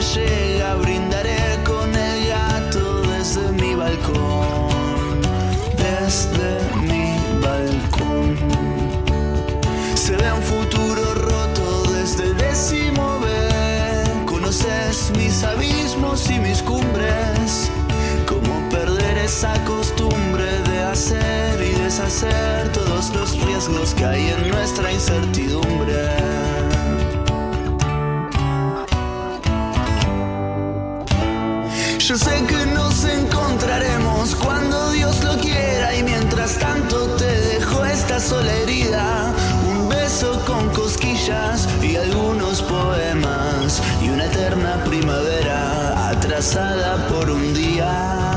llega, brindaré con Yo sé que nos encontraremos cuando Dios lo quiera y mientras tanto te dejo esta sola herida, un beso con cosquillas y algunos poemas y una eterna primavera atrasada por un día.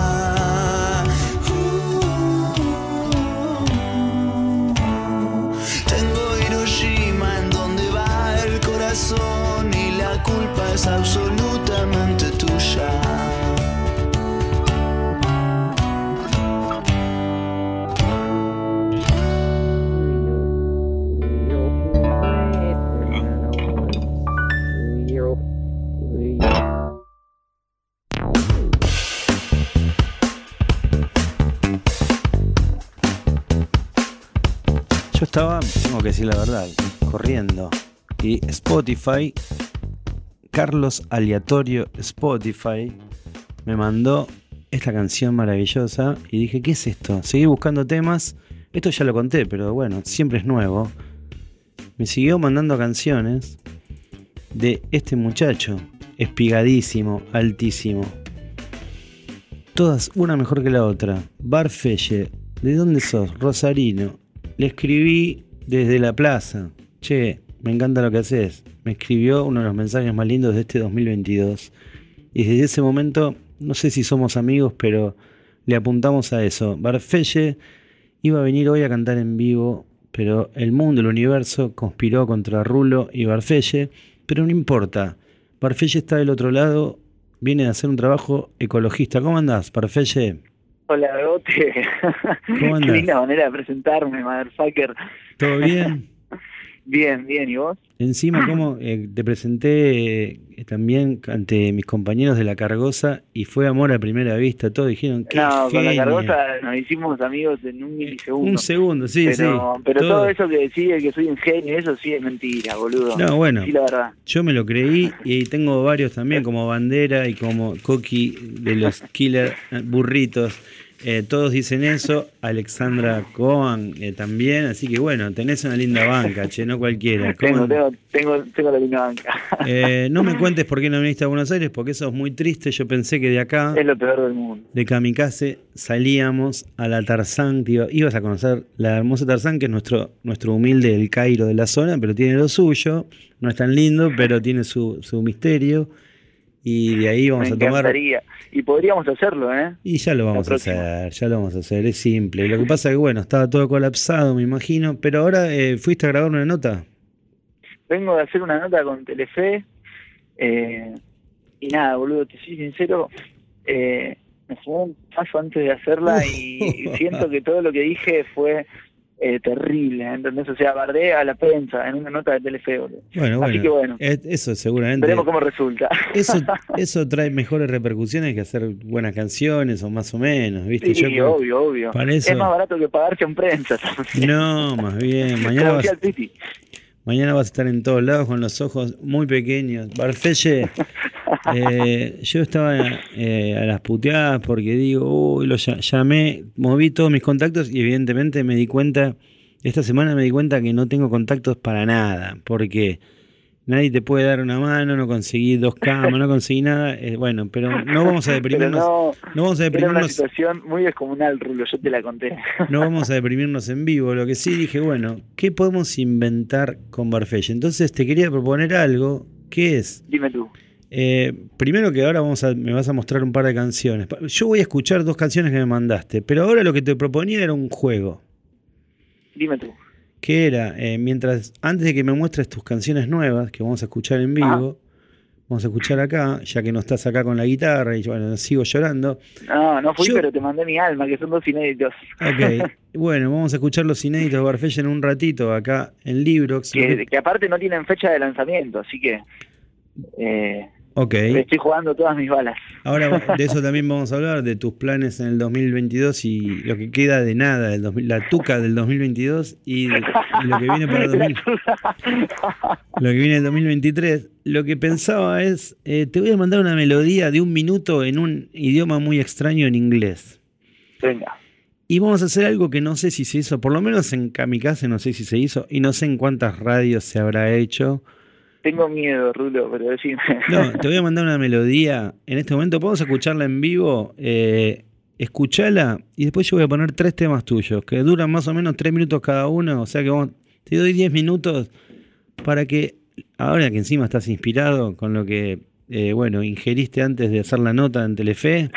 La verdad, corriendo. Y Spotify, Carlos Aleatorio Spotify, me mandó esta canción maravillosa y dije, ¿qué es esto? Seguí buscando temas. Esto ya lo conté, pero bueno, siempre es nuevo. Me siguió mandando canciones de este muchacho, espigadísimo, altísimo. Todas una mejor que la otra. Barfelle, ¿de dónde sos? Rosarino. Le escribí desde la plaza. Che, me encanta lo que haces. Me escribió uno de los mensajes más lindos de este 2022. Y desde ese momento, no sé si somos amigos, pero le apuntamos a eso. Barfelle iba a venir hoy a cantar en vivo, pero el mundo, el universo, conspiró contra Rulo y Barfelle. Pero no importa. Barfelle está del otro lado, viene a hacer un trabajo ecologista. ¿Cómo andás, Barfelle? Hola, Gote. ¿Cómo Qué andás? linda manera de presentarme, motherfucker. ¿Todo bien? Bien, bien, ¿y vos? Encima, como te presenté eh, también ante mis compañeros de la Cargosa y fue amor a primera vista. Todos dijeron que No, con la cargosa nos hicimos amigos en un milisegundo. Un segundo, sí, pero, sí. Pero todo. todo. eso que decía que soy un genio, eso sí es mentira, boludo. No, bueno. Sí, la verdad. Yo me lo creí y tengo varios también, como Bandera y como Coqui de los Killer eh, Burritos. Eh, todos dicen eso. Alexandra Cohen eh, también. Así que bueno, tenés una linda banca, che, no cualquiera. ¿Cómo Tengo, tengo, tengo, tengo la linda banca. Eh, no me cuentes por qué no viniste a Buenos Aires, porque eso es muy triste. Yo pensé que de acá, es lo peor del mundo. de Kamikaze, salíamos a la Tarzán. iba- ibas a conocer la hermosa Tarzán, que es nuestro, nuestro humilde El Cairo de la zona, pero tiene lo suyo. No es tan lindo, pero tiene su, su misterio. Y de ahí vamos Me a tomar. Y podríamos hacerlo, ¿eh? Y ya lo vamos a hacer, ya lo vamos a hacer, es simple. Lo que pasa es que, bueno, estaba todo colapsado, me imagino. Pero ahora eh, fuiste a grabar una nota. Vengo de hacer una nota con Telefe. eh, y nada, boludo, te soy sincero. Eh, me fumó un paso antes de hacerla y siento que todo lo que dije fue eh, terrible, ¿entendés? O sea, bardé a la prensa en una nota de Telefe, boludo. Bueno, Así bueno. que bueno, es- eso seguramente. veremos cómo resulta. Eso, eso trae mejores repercusiones que hacer buenas canciones o más o menos, ¿viste? Sí, Yo creo- obvio, obvio. para eso- Es más barato que pagarse en prensa. No, más bien. Mañana vas, mañana vas a estar en todos lados con los ojos muy pequeños. Barfelle, eh, yo estaba eh, a las puteadas porque digo, uy, lo ll- llamé, moví todos mis contactos y evidentemente me di cuenta esta semana me di cuenta que no tengo contactos para nada, porque nadie te puede dar una mano, no conseguí dos camas, no conseguí nada. eh, bueno, pero no vamos a deprimirnos. no, No vamos a era una deprimirnos, situación muy descomunal, Rulo, yo te la conté. no vamos a deprimirnos en vivo. Lo que sí dije, bueno, ¿qué podemos inventar con Barfella? Entonces te quería proponer algo, que es, Dime tú. Eh, primero que ahora vamos a, me vas a mostrar un par de canciones. Yo voy a escuchar dos canciones que me mandaste, pero ahora lo que te proponía era un juego. Dime tú. que era, eh, mientras, antes de que me muestres tus canciones nuevas, que vamos a escuchar en vivo, vamos a escuchar acá, ya que no estás acá con la guitarra y bueno, sigo llorando. No, no fui, Yo- pero te mandé mi alma, que son dos inéditos. Ok, bueno, vamos a escuchar los inéditos de Barfella en un ratito acá en Librox. Que- que aparte no tienen fecha de lanzamiento, así que eh, Ok, le estoy jugando todas mis balas. ahora de eso también vamos a hablar, de tus planes en el 2022 y lo que queda de nada, del 2000 la tuca del 2022 y, y lo que viene para el 2000 lo que viene el 2023, lo que pensaba es, eh, te voy a mandar una melodía de un minuto en un idioma muy extraño en inglés. Venga. Y vamos a hacer algo que no sé si se hizo, por lo menos en Kamikaze no sé si se hizo, y no sé en cuántas radios se habrá hecho. Tengo miedo, Rulo, pero decime. No, te voy a mandar una melodía en este momento, podemos escucharla en vivo, eh, escuchala, y después yo voy a poner tres temas tuyos, que duran más o menos tres minutos cada uno, o sea que vamos, te doy diez minutos para que, ahora que encima estás inspirado con lo que, eh, bueno, ingeriste antes de hacer la nota en Telefe,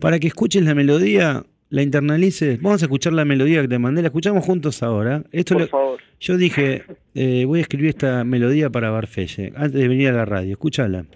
para que escuches la melodía, la internalices. Vamos a escuchar la melodía que te mandé, la escuchamos juntos ahora. Esto Por lo- favor. yo dije, eh, voy a escribir esta melodía para Barfelle, antes de venir a la radio. Escúchala.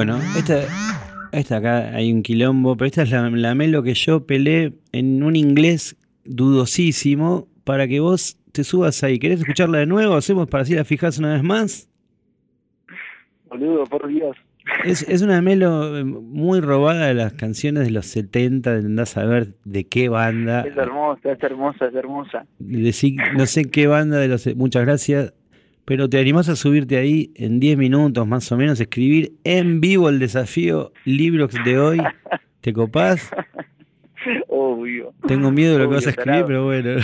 Bueno, esta, esta acá hay un quilombo, pero esta es la, la melo que yo pelé en un inglés dudosísimo para que vos te subas ahí. ¿Querés escucharla de nuevo? ¿Hacemos para así la fijás una vez más? Boludo, por Dios. Es, es una melo eh, muy robada de las canciones de los 70, andás a ver de qué banda. Es hermosa, es hermosa, es hermosa. No sé qué banda de los... Muchas gracias. Pero te animás a subirte ahí en 10 minutos más o menos, escribir en vivo el desafío Librox de hoy. ¿Te copás? Obvio. Tengo miedo de lo que vas a escribir, tarado. pero bueno.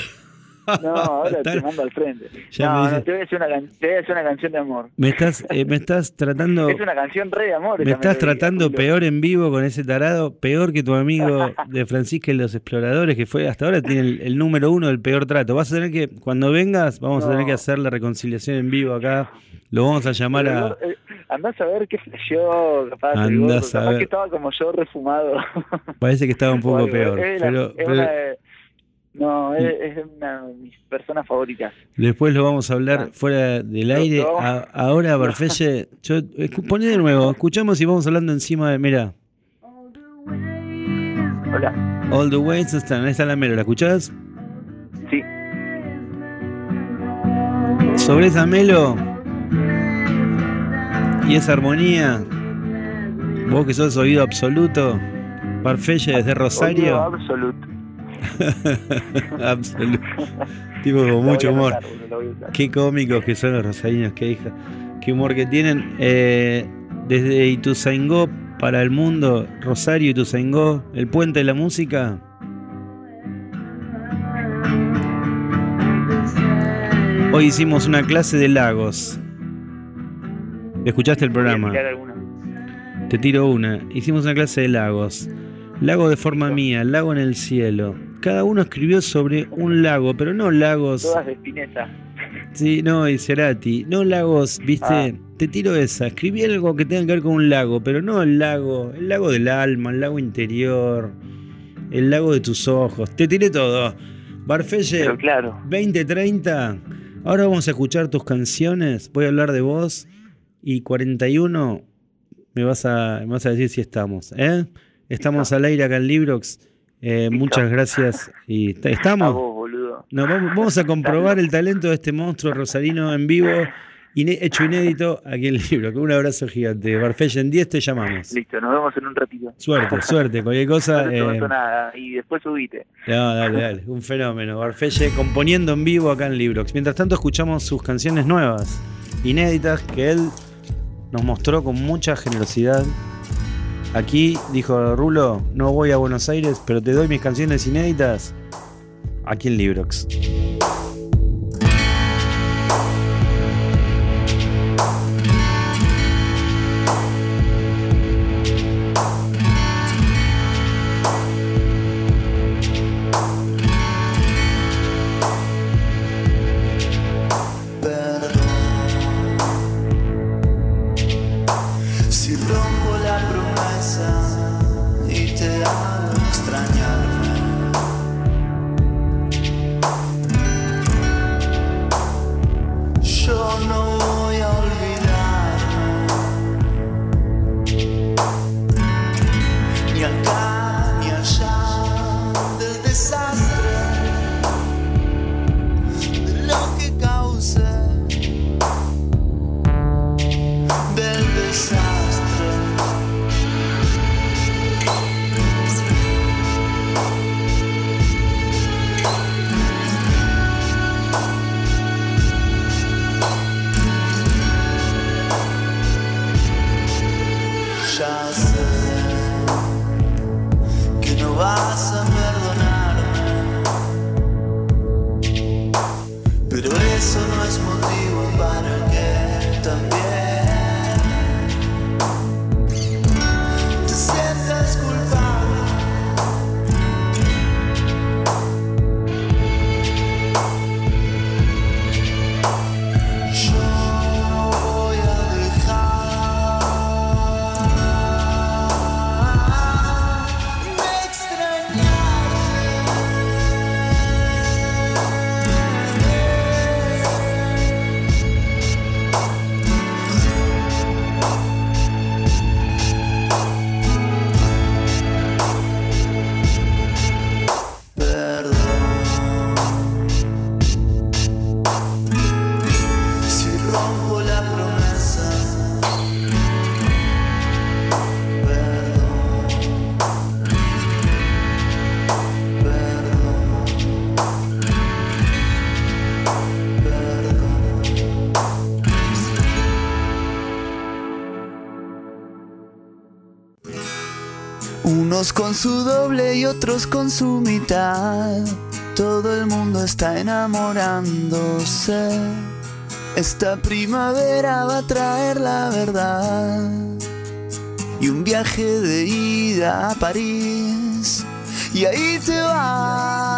No, ahora te mando al frente. Ya no, no, te voy, a hacer una, te voy a hacer una canción de amor. Me estás, eh, me estás tratando... Es una canción re de amor. Me estás tratando peor en vivo con ese tarado, peor que tu amigo de Francisca y los Exploradores, que fue hasta ahora tiene el, el número uno del peor trato. Vas a tener que, cuando vengas, vamos a tener que hacer la reconciliación en vivo acá. Lo vamos a llamar Pero a... eh, andás a ver qué flasheó, capaz, Andás a ver. que estaba como yo refumado. Parece que estaba un poco peor. Es la- Pero, es pero una de- no, es, es una de mis personas favoritas. después lo vamos a hablar Ah. fuera del aire. no. A- ahora, Barfelle, yo, poné de nuevo, escuchamos y vamos hablando encima de. Mira, Hola. All the Ways están, ahí está la melo, ¿la escuchás? Sí. Sobre esa melo y esa armonía, vos que sos oído absoluto, Barfelle desde Oído Rosario. Absolute. absoluto. Tipo con mucho humor. Qué cómicos que son los rosarinos, qué hija. Qué humor que tienen. Eh, desde Ituzaingó para el mundo, Rosario, Ituzaingó, el puente de la música. Hoy hicimos una clase de lagos. Escuchaste el programa. Te tiro una. Hicimos una clase de lagos. Lago de forma mía, lago en el cielo. Cada uno escribió sobre un lago, pero no lagos. Todas de Spinetta. Sí, no, y Cerati. No lagos, viste. Ah. Te tiro esa. Escribí algo que tenga que ver con un lago, pero no el lago. El lago del alma, el lago interior. El lago de tus ojos. Te tiré todo. Barfelle, claro, 2030. Ahora vamos a escuchar tus canciones. Voy a hablar de vos. Y 41 me vas a, me vas a decir si estamos. ¿eh? Estamos al aire acá en Librox. Eh, muchas gracias. Y ¿est- a ¿Estamos? vos, boludo. No, vamos, vamos a comprobar el talento de este monstruo rosarino en vivo, hecho inédito aquí en Libro. Con un abrazo gigante. Barfella, en 10 te llamamos. Listo, nos vemos en un ratito. Suerte, suerte. Cualquier cosa. No te eh, nada. Y después subite. no, dale, dale. Un fenómeno. Barfelle componiendo en vivo acá en Librox. Mientras tanto, escuchamos sus canciones nuevas, inéditas, que él nos mostró con mucha generosidad. Aquí dijo Rulo: No voy a Buenos Aires, pero te doy mis canciones inéditas aquí en Librox. Del Con su doble y otros con su mitad. Todo el mundo está enamorándose. Esta primavera va a traer la verdad. Y un viaje de ida a París. Y ahí te vas.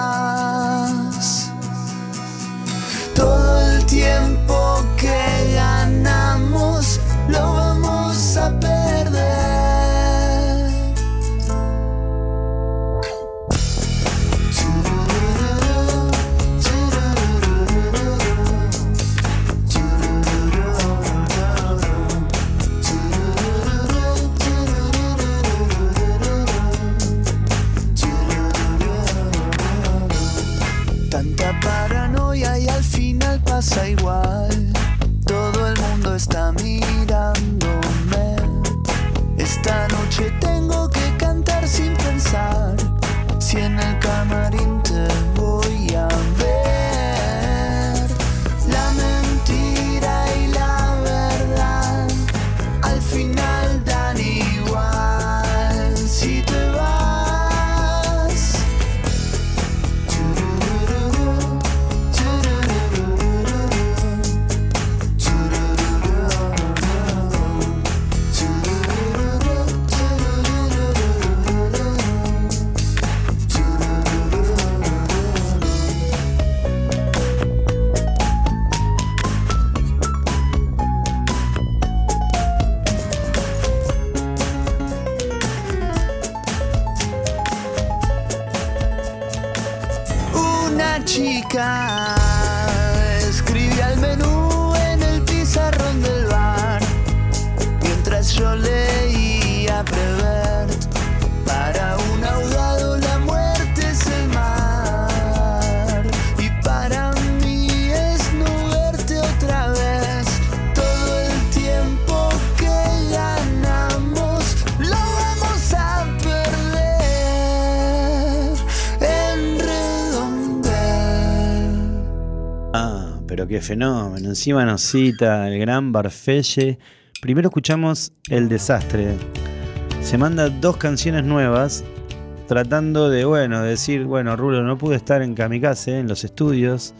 Todo el tiempo que ganamos lo qué fenómeno. Encima nos cita el gran Barfelle. Primero escuchamos El Desastre. Se manda dos canciones nuevas tratando de, bueno, decir, bueno, Rulo, no pude estar en Kamikaze, en los estudios,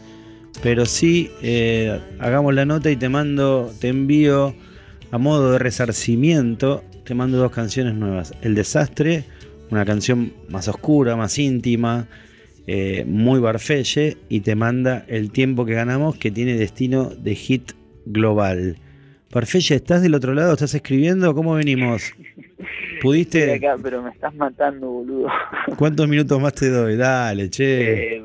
pero sí, eh, hagamos la nota y te mando, te envío a modo de resarcimiento, te mando dos canciones nuevas. El Desastre, una canción más oscura, más íntima, eh, muy Barfelle, y te manda El tiempo que ganamos, que tiene destino de hit global. Barfelle, ¿estás del otro lado? ¿Estás escribiendo? ¿Cómo venimos? Estoy ¿Pudiste? acá, pero me estás matando, boludo. ¿Cuántos minutos más te doy? Dale, che. Eh,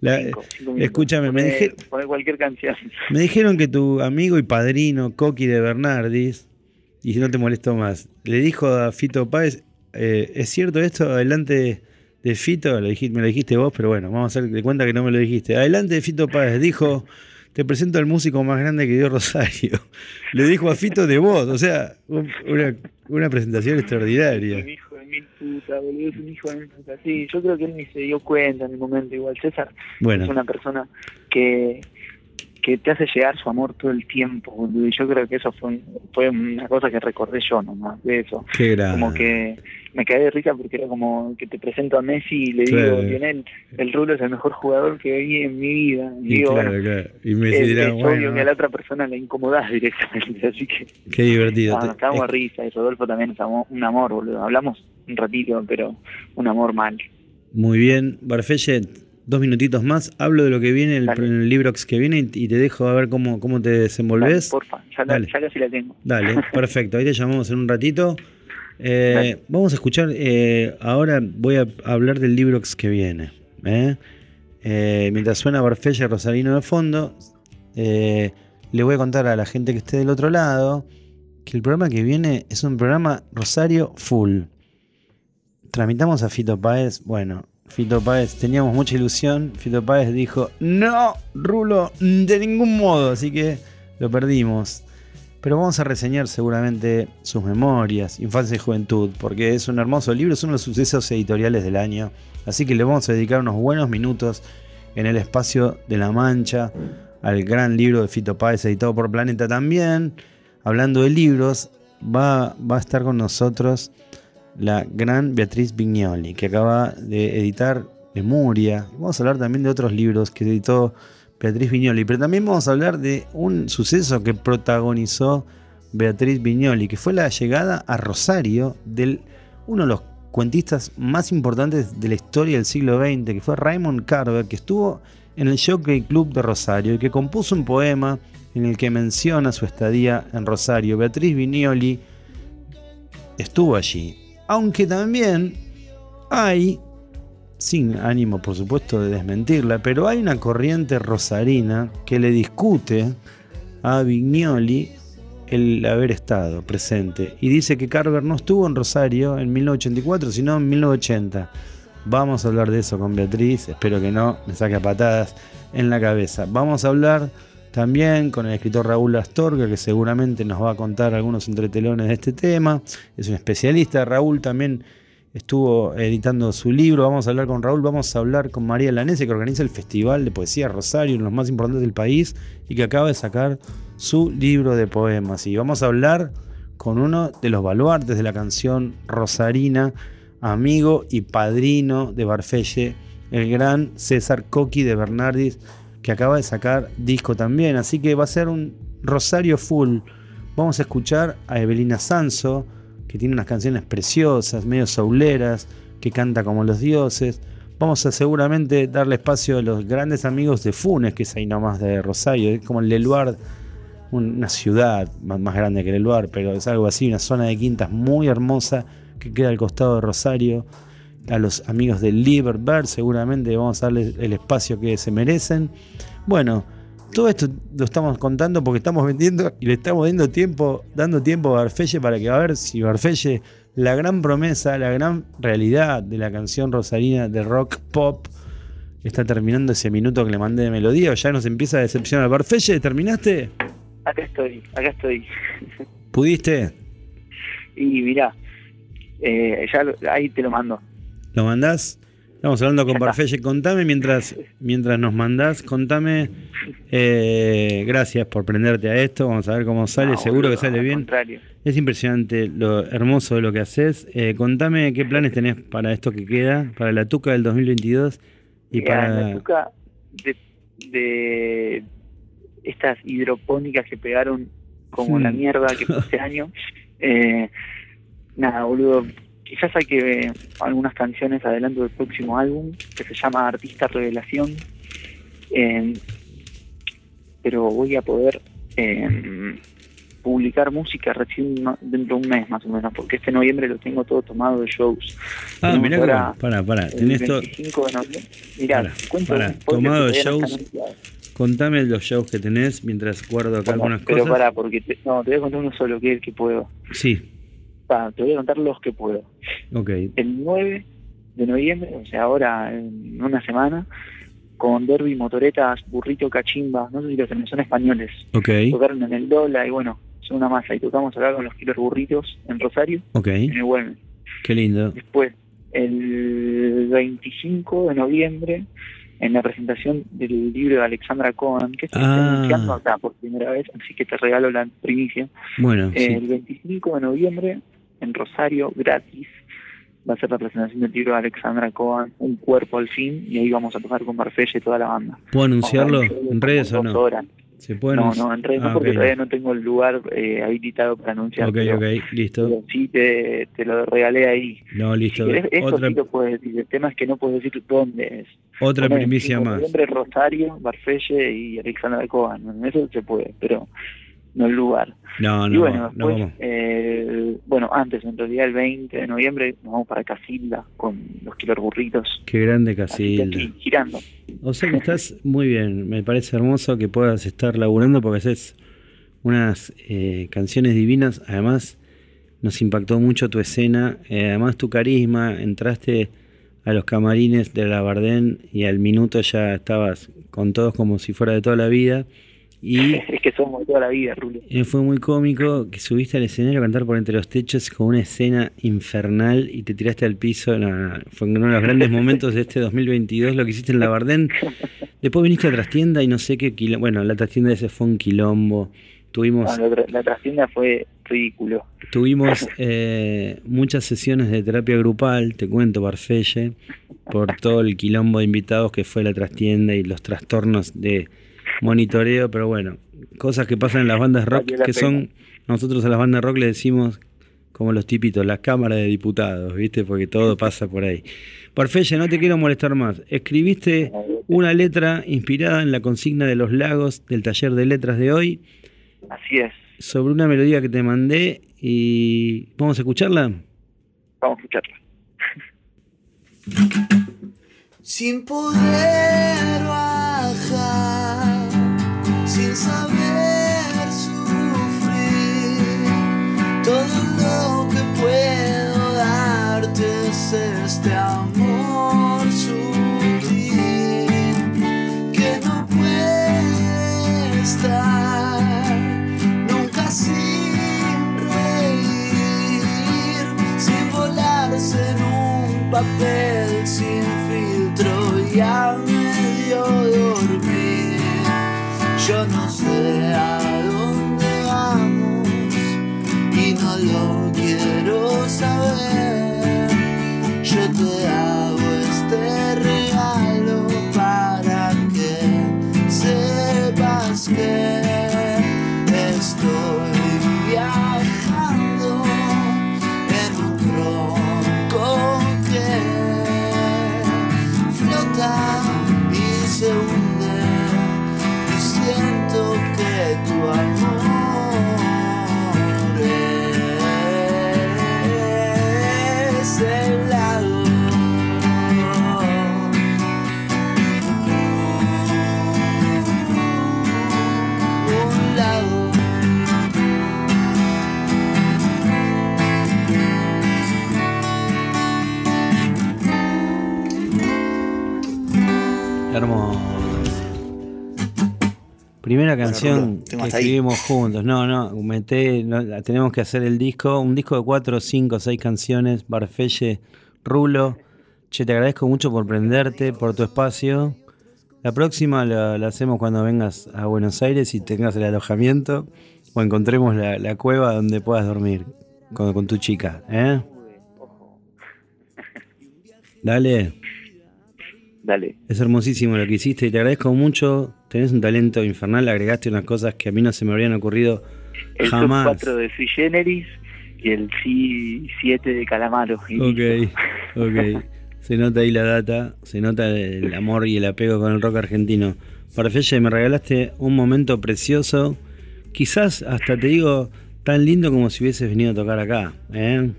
La- cinco, cinco minutos. escúchame, me Poné- dije- poné cualquier canción. Me dijeron que tu amigo y padrino, Coqui de Bernardis, y si no te molesto más, le dijo a Fito Páez, eh, ¿es cierto esto? Adelante de Fito, lo dijiste- me lo dijiste vos, pero bueno, vamos a hacer de cuenta que no me lo dijiste. Adelante de Fito Páez, dijo, te presento al músico más grande que dio Rosario. Le dijo a Fito de vos, o sea, un- una, una presentación Es extraordinaria. un hijo de mil puta, boludo. Es un hijo de mil puta. Sí, yo creo que él ni se dio cuenta en el momento. Igual César Bueno, es una persona que que te hace llegar su amor todo el tiempo, boludo. Y yo creo que eso fue, fue una cosa que recordé yo nomás, de eso. qué. Como que me de risa porque era como que te presento a Messi y le Claro. digo, Lionel, el Rulo es el mejor jugador que vi en mi vida. Y Y digo, claro, bueno, claro. Y me es, dirá, es obvio bueno, que a la otra persona la incomodás directamente, así que qué divertido. ah, nos cagamos risa y Rodolfo también es un amor, boludo. Hablamos un ratito, pero un amor mal. Muy bien, Barfelle, dos minutitos más. Hablo de lo que viene, el, el Librox que viene y y te dejo a ver cómo, cómo te desenvolves. Porfa, ya, la- Dale. ya casi la tengo. Dale, perfecto. Ahí te llamamos en un ratito. Eh, vamos a escuchar, eh, ahora voy a hablar del Librox que viene. ¿eh? Mientras suena Barfelle Rosarino de fondo, le voy a contar a la gente que esté del otro lado que el programa que viene es un programa Rosario Full. Tramitamos a Fito Páez. Bueno, Fito Páez, teníamos mucha ilusión. Fito Páez dijo, no, Rulo, de ningún modo. Así que lo perdimos. Pero vamos a reseñar seguramente sus memorias, infancia y juventud, porque es un hermoso libro, es uno de los sucesos editoriales del año. Así que le vamos a dedicar unos buenos minutos en el espacio de La Mancha al gran libro de Fito Páez, editado por Planeta también. Hablando de libros, va, va a estar con nosotros la gran Beatriz Vignoli, que acaba de editar Lemuria. Vamos a hablar también de otros libros que editó Beatriz Vignoli, pero también vamos a hablar de un suceso que protagonizó Beatriz Vignoli, que fue la llegada a Rosario del uno de los cuentistas más importantes de la historia del siglo XX, que fue Raymond Carver, que estuvo en el Jockey Club de Rosario y que compuso un poema en el que menciona su estadía en Rosario. Beatriz Vignoli estuvo allí, aunque también hay sin ánimo por supuesto de desmentirla, pero hay una corriente rosarina que le discute a Vignoli el haber estado presente y dice que Carver no estuvo en Rosario en 1984, sino en 1980. Vamos a hablar de eso con Beatriz, espero que no me saque a patadas en la cabeza. Vamos a hablar también con el escritor Raúl Astorga, que seguramente nos va a contar algunos entretelones de este tema. Es un especialista. Raúl también estuvo editando su libro. Vamos a hablar con Raúl, vamos a hablar con María Lanese, que organiza el Festival de Poesía Rosario, uno de los más importantes del país, y que acaba de sacar su libro de poemas. Y vamos a hablar con uno de los baluartes de la canción rosarina, amigo y padrino de Barfelle, el gran César Coqui de Bernardis, que acaba de sacar disco también. Así que va a ser un Rosario full. Vamos a escuchar a Evelina Sanso, que tiene unas canciones preciosas, medio sauleras, que canta como los dioses. Vamos a seguramente darle espacio a los grandes amigos de Funes, que es ahí nomás de Rosario, es como el Leluar, una ciudad más, grande que el Leluar, pero es algo así, una zona de quintas muy hermosa que queda al costado de Rosario. A los amigos de Liberbird, seguramente vamos a darles el espacio que se merecen. Bueno, todo esto lo estamos contando porque estamos vendiendo y le estamos dando tiempo, dando tiempo a Barfelle para que a ver si Barfelle, la gran promesa, la gran realidad de la canción rosarina de rock pop, está terminando ese minuto que le mandé de melodía o ya nos empieza a decepcionar. Barfelle, ¿terminaste? Acá estoy, acá estoy. ¿Pudiste? Y mirá, eh, ya lo- ahí te lo mando. ¿Lo mandás? Estamos hablando con. Barfelle. Contame mientras, mientras nos mandás, contame. eh, gracias por prenderte a esto. Vamos a ver cómo sale. No, Seguro que sale al bien. contrario. Es impresionante lo hermoso de lo que haces. Eh, contame qué planes tenés para esto que queda, para la Tuca del 2022 y en la para. tuca de, de estas hidropónicas que pegaron como la mierda que fue este año. Eh, nada, boludo. Quizás hay que ver algunas canciones adelanto del próximo álbum que se llama Artista Revelación. Eh, pero voy a poder eh, publicar música recién dentro de un mes más o menos, porque este noviembre lo tengo todo tomado de shows. Ah, mirá. Pará, pará. el Tenés to- 25 de noviembre. Mirá, Pará, cuento spoiler tomado de shows. Contame los shows que tenés mientras guardo acá Bueno, algunas pero cosas. pará, porque te, no, te voy a contar uno solo, que es el que puedo. Sí, Pa, te voy a contar los que puedo. ok. El 9 de noviembre, o sea, ahora en una semana, con Derby, Motoretas, Burrito, Cachimba, no sé si los tenés, son españoles. Ok, Tocaron en el Dola y bueno, son una masa. Y tocamos acá con los Killer Burritos en Rosario, ok. en el Güemes. Qué lindo. Después, el 25 de noviembre, en la presentación del libro de Alexandra Cohen, que estoy Ah. anunciando acá por primera vez, así que te regalo la primicia. Bueno, El sí. 25 de noviembre, en Rosario, gratis, va a ser la presentación del libro de Alexandra Cohen, Un cuerpo al fin, y ahí vamos a tocar con Marfelle y toda la banda. ¿Puedo anunciarlo en redes o no? horas. ¿Se puede No, no, en redes Ah, no, porque ok, todavía no tengo el lugar eh, habilitado para anunciar. Ok, pero, ok, listo. pero sí te, te lo regalé ahí. No, Si listo. querés, eso Otra, sí lo puedes decir. El tema es que no puedes decir dónde es. otra Ponés primicia 5 de más. Rosario, Barfelle y Alexandra Cohen. Eso se puede, pero no el lugar. No, y no, bueno, no después, eh, bueno, antes, en realidad el 20 de noviembre, nos vamos para Casilda con los Killer Burritos. Qué grande Casilda. aquí, girando. O sea que estás muy bien. Me parece hermoso que puedas estar laburando porque haces unas eh, canciones divinas. Además, nos impactó mucho tu escena. eh, además, tu carisma. Entraste a los camarines de la Bardén y al minuto ya estabas con todos como si fuera de toda la vida. Y es que somos toda la vida, Rulo. Eh, fue muy cómico que subiste al escenario a cantar por entre los techos con una escena infernal y te tiraste al piso. No, no, fue uno de los grandes momentos de este 2022 lo que hiciste en la Bardén. Después viniste a trastienda y no sé qué quilombo. Bueno, la trastienda ese fue un quilombo. Tuvimos, No, la, tra- la trascienda fue ridículo. tuvimos eh, muchas sesiones de terapia grupal, te cuento, Barfelle, por todo el quilombo de invitados que fue la trastienda y los trastornos de monitoreo, pero bueno, cosas que pasan en las bandas rock la que pena. son, nosotros a las bandas rock le decimos como los tipitos, la Cámara de Diputados, ¿viste? Porque todo pasa por ahí. Barfelle, no te quiero molestar más. Escribiste una letra inspirada en la consigna de los lagos del taller de letras de hoy Así es. sobre una melodía que te mandé y vamos a escucharla. Vamos a escucharla. sin poder sin saber sufrir. Todo lo que puedo darte es este amor sutil que no puede estar nunca sin reír, sin volarse en un papel sin filtro y a Yo no sé a dónde vamos y no lo quiero saber. Primera canción que ahí. escribimos juntos. No, no, meté, no, la- tenemos que hacer el disco, un disco de cuatro, cinco, seis canciones. Barfelle, Rulo. Che, te agradezco mucho por prenderte, por tu espacio. La próxima la, la hacemos cuando vengas a Buenos Aires y tengas el alojamiento o encontremos la, la cueva donde puedas dormir con, con tu chica. ¿eh? Dale. Dale. Es hermosísimo lo que hiciste y te agradezco mucho. Tenés un talento infernal, agregaste unas cosas que a mí no se me habrían ocurrido El jamás. top 4 de Sui Generis y el sí 7 de Calamaro. Ok, ok. Se nota ahí la data, se nota el amor y el apego con el rock argentino. Parfelle, me regalaste un momento precioso, quizás hasta te digo tan lindo como si hubieses venido a tocar acá. ¿eh?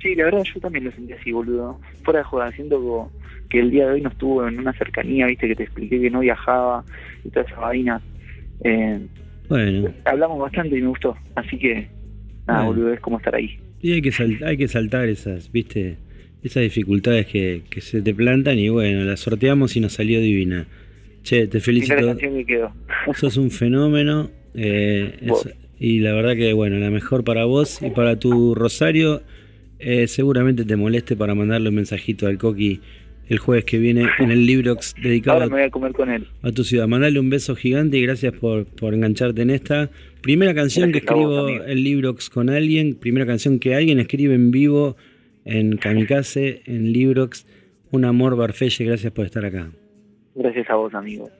Sí, la verdad yo también lo sentí así, boludo. Fuera de joda, siento que el día de hoy no estuvo en una cercanía, viste, que te expliqué que no viajaba y toda esa vaina. Eh, Bueno, hablamos bastante y me gustó. Así que, nada, Bueno. boludo, es como estar ahí. y hay que, sal- hay que saltar esas, viste, esas dificultades que, que se te plantan y bueno, las sorteamos y nos salió divina. Che, te felicito. Sos un fenómeno. eh, es- y la verdad que, bueno, la mejor para vos y para tu Rosario. eh, seguramente te moleste para mandarle un mensajito al Coqui el jueves que viene en el Librox dedicado Ahora me voy a comer con él. a tu ciudad. Mandale un beso gigante y gracias por, por engancharte en esta. Primera canción Gracias que vos, escribo amigo. el Librox con alguien. Primera canción que alguien escribe en vivo en Kamikaze, en Librox. Un amor, Barfelle, gracias por estar acá. Gracias a vos, amigo.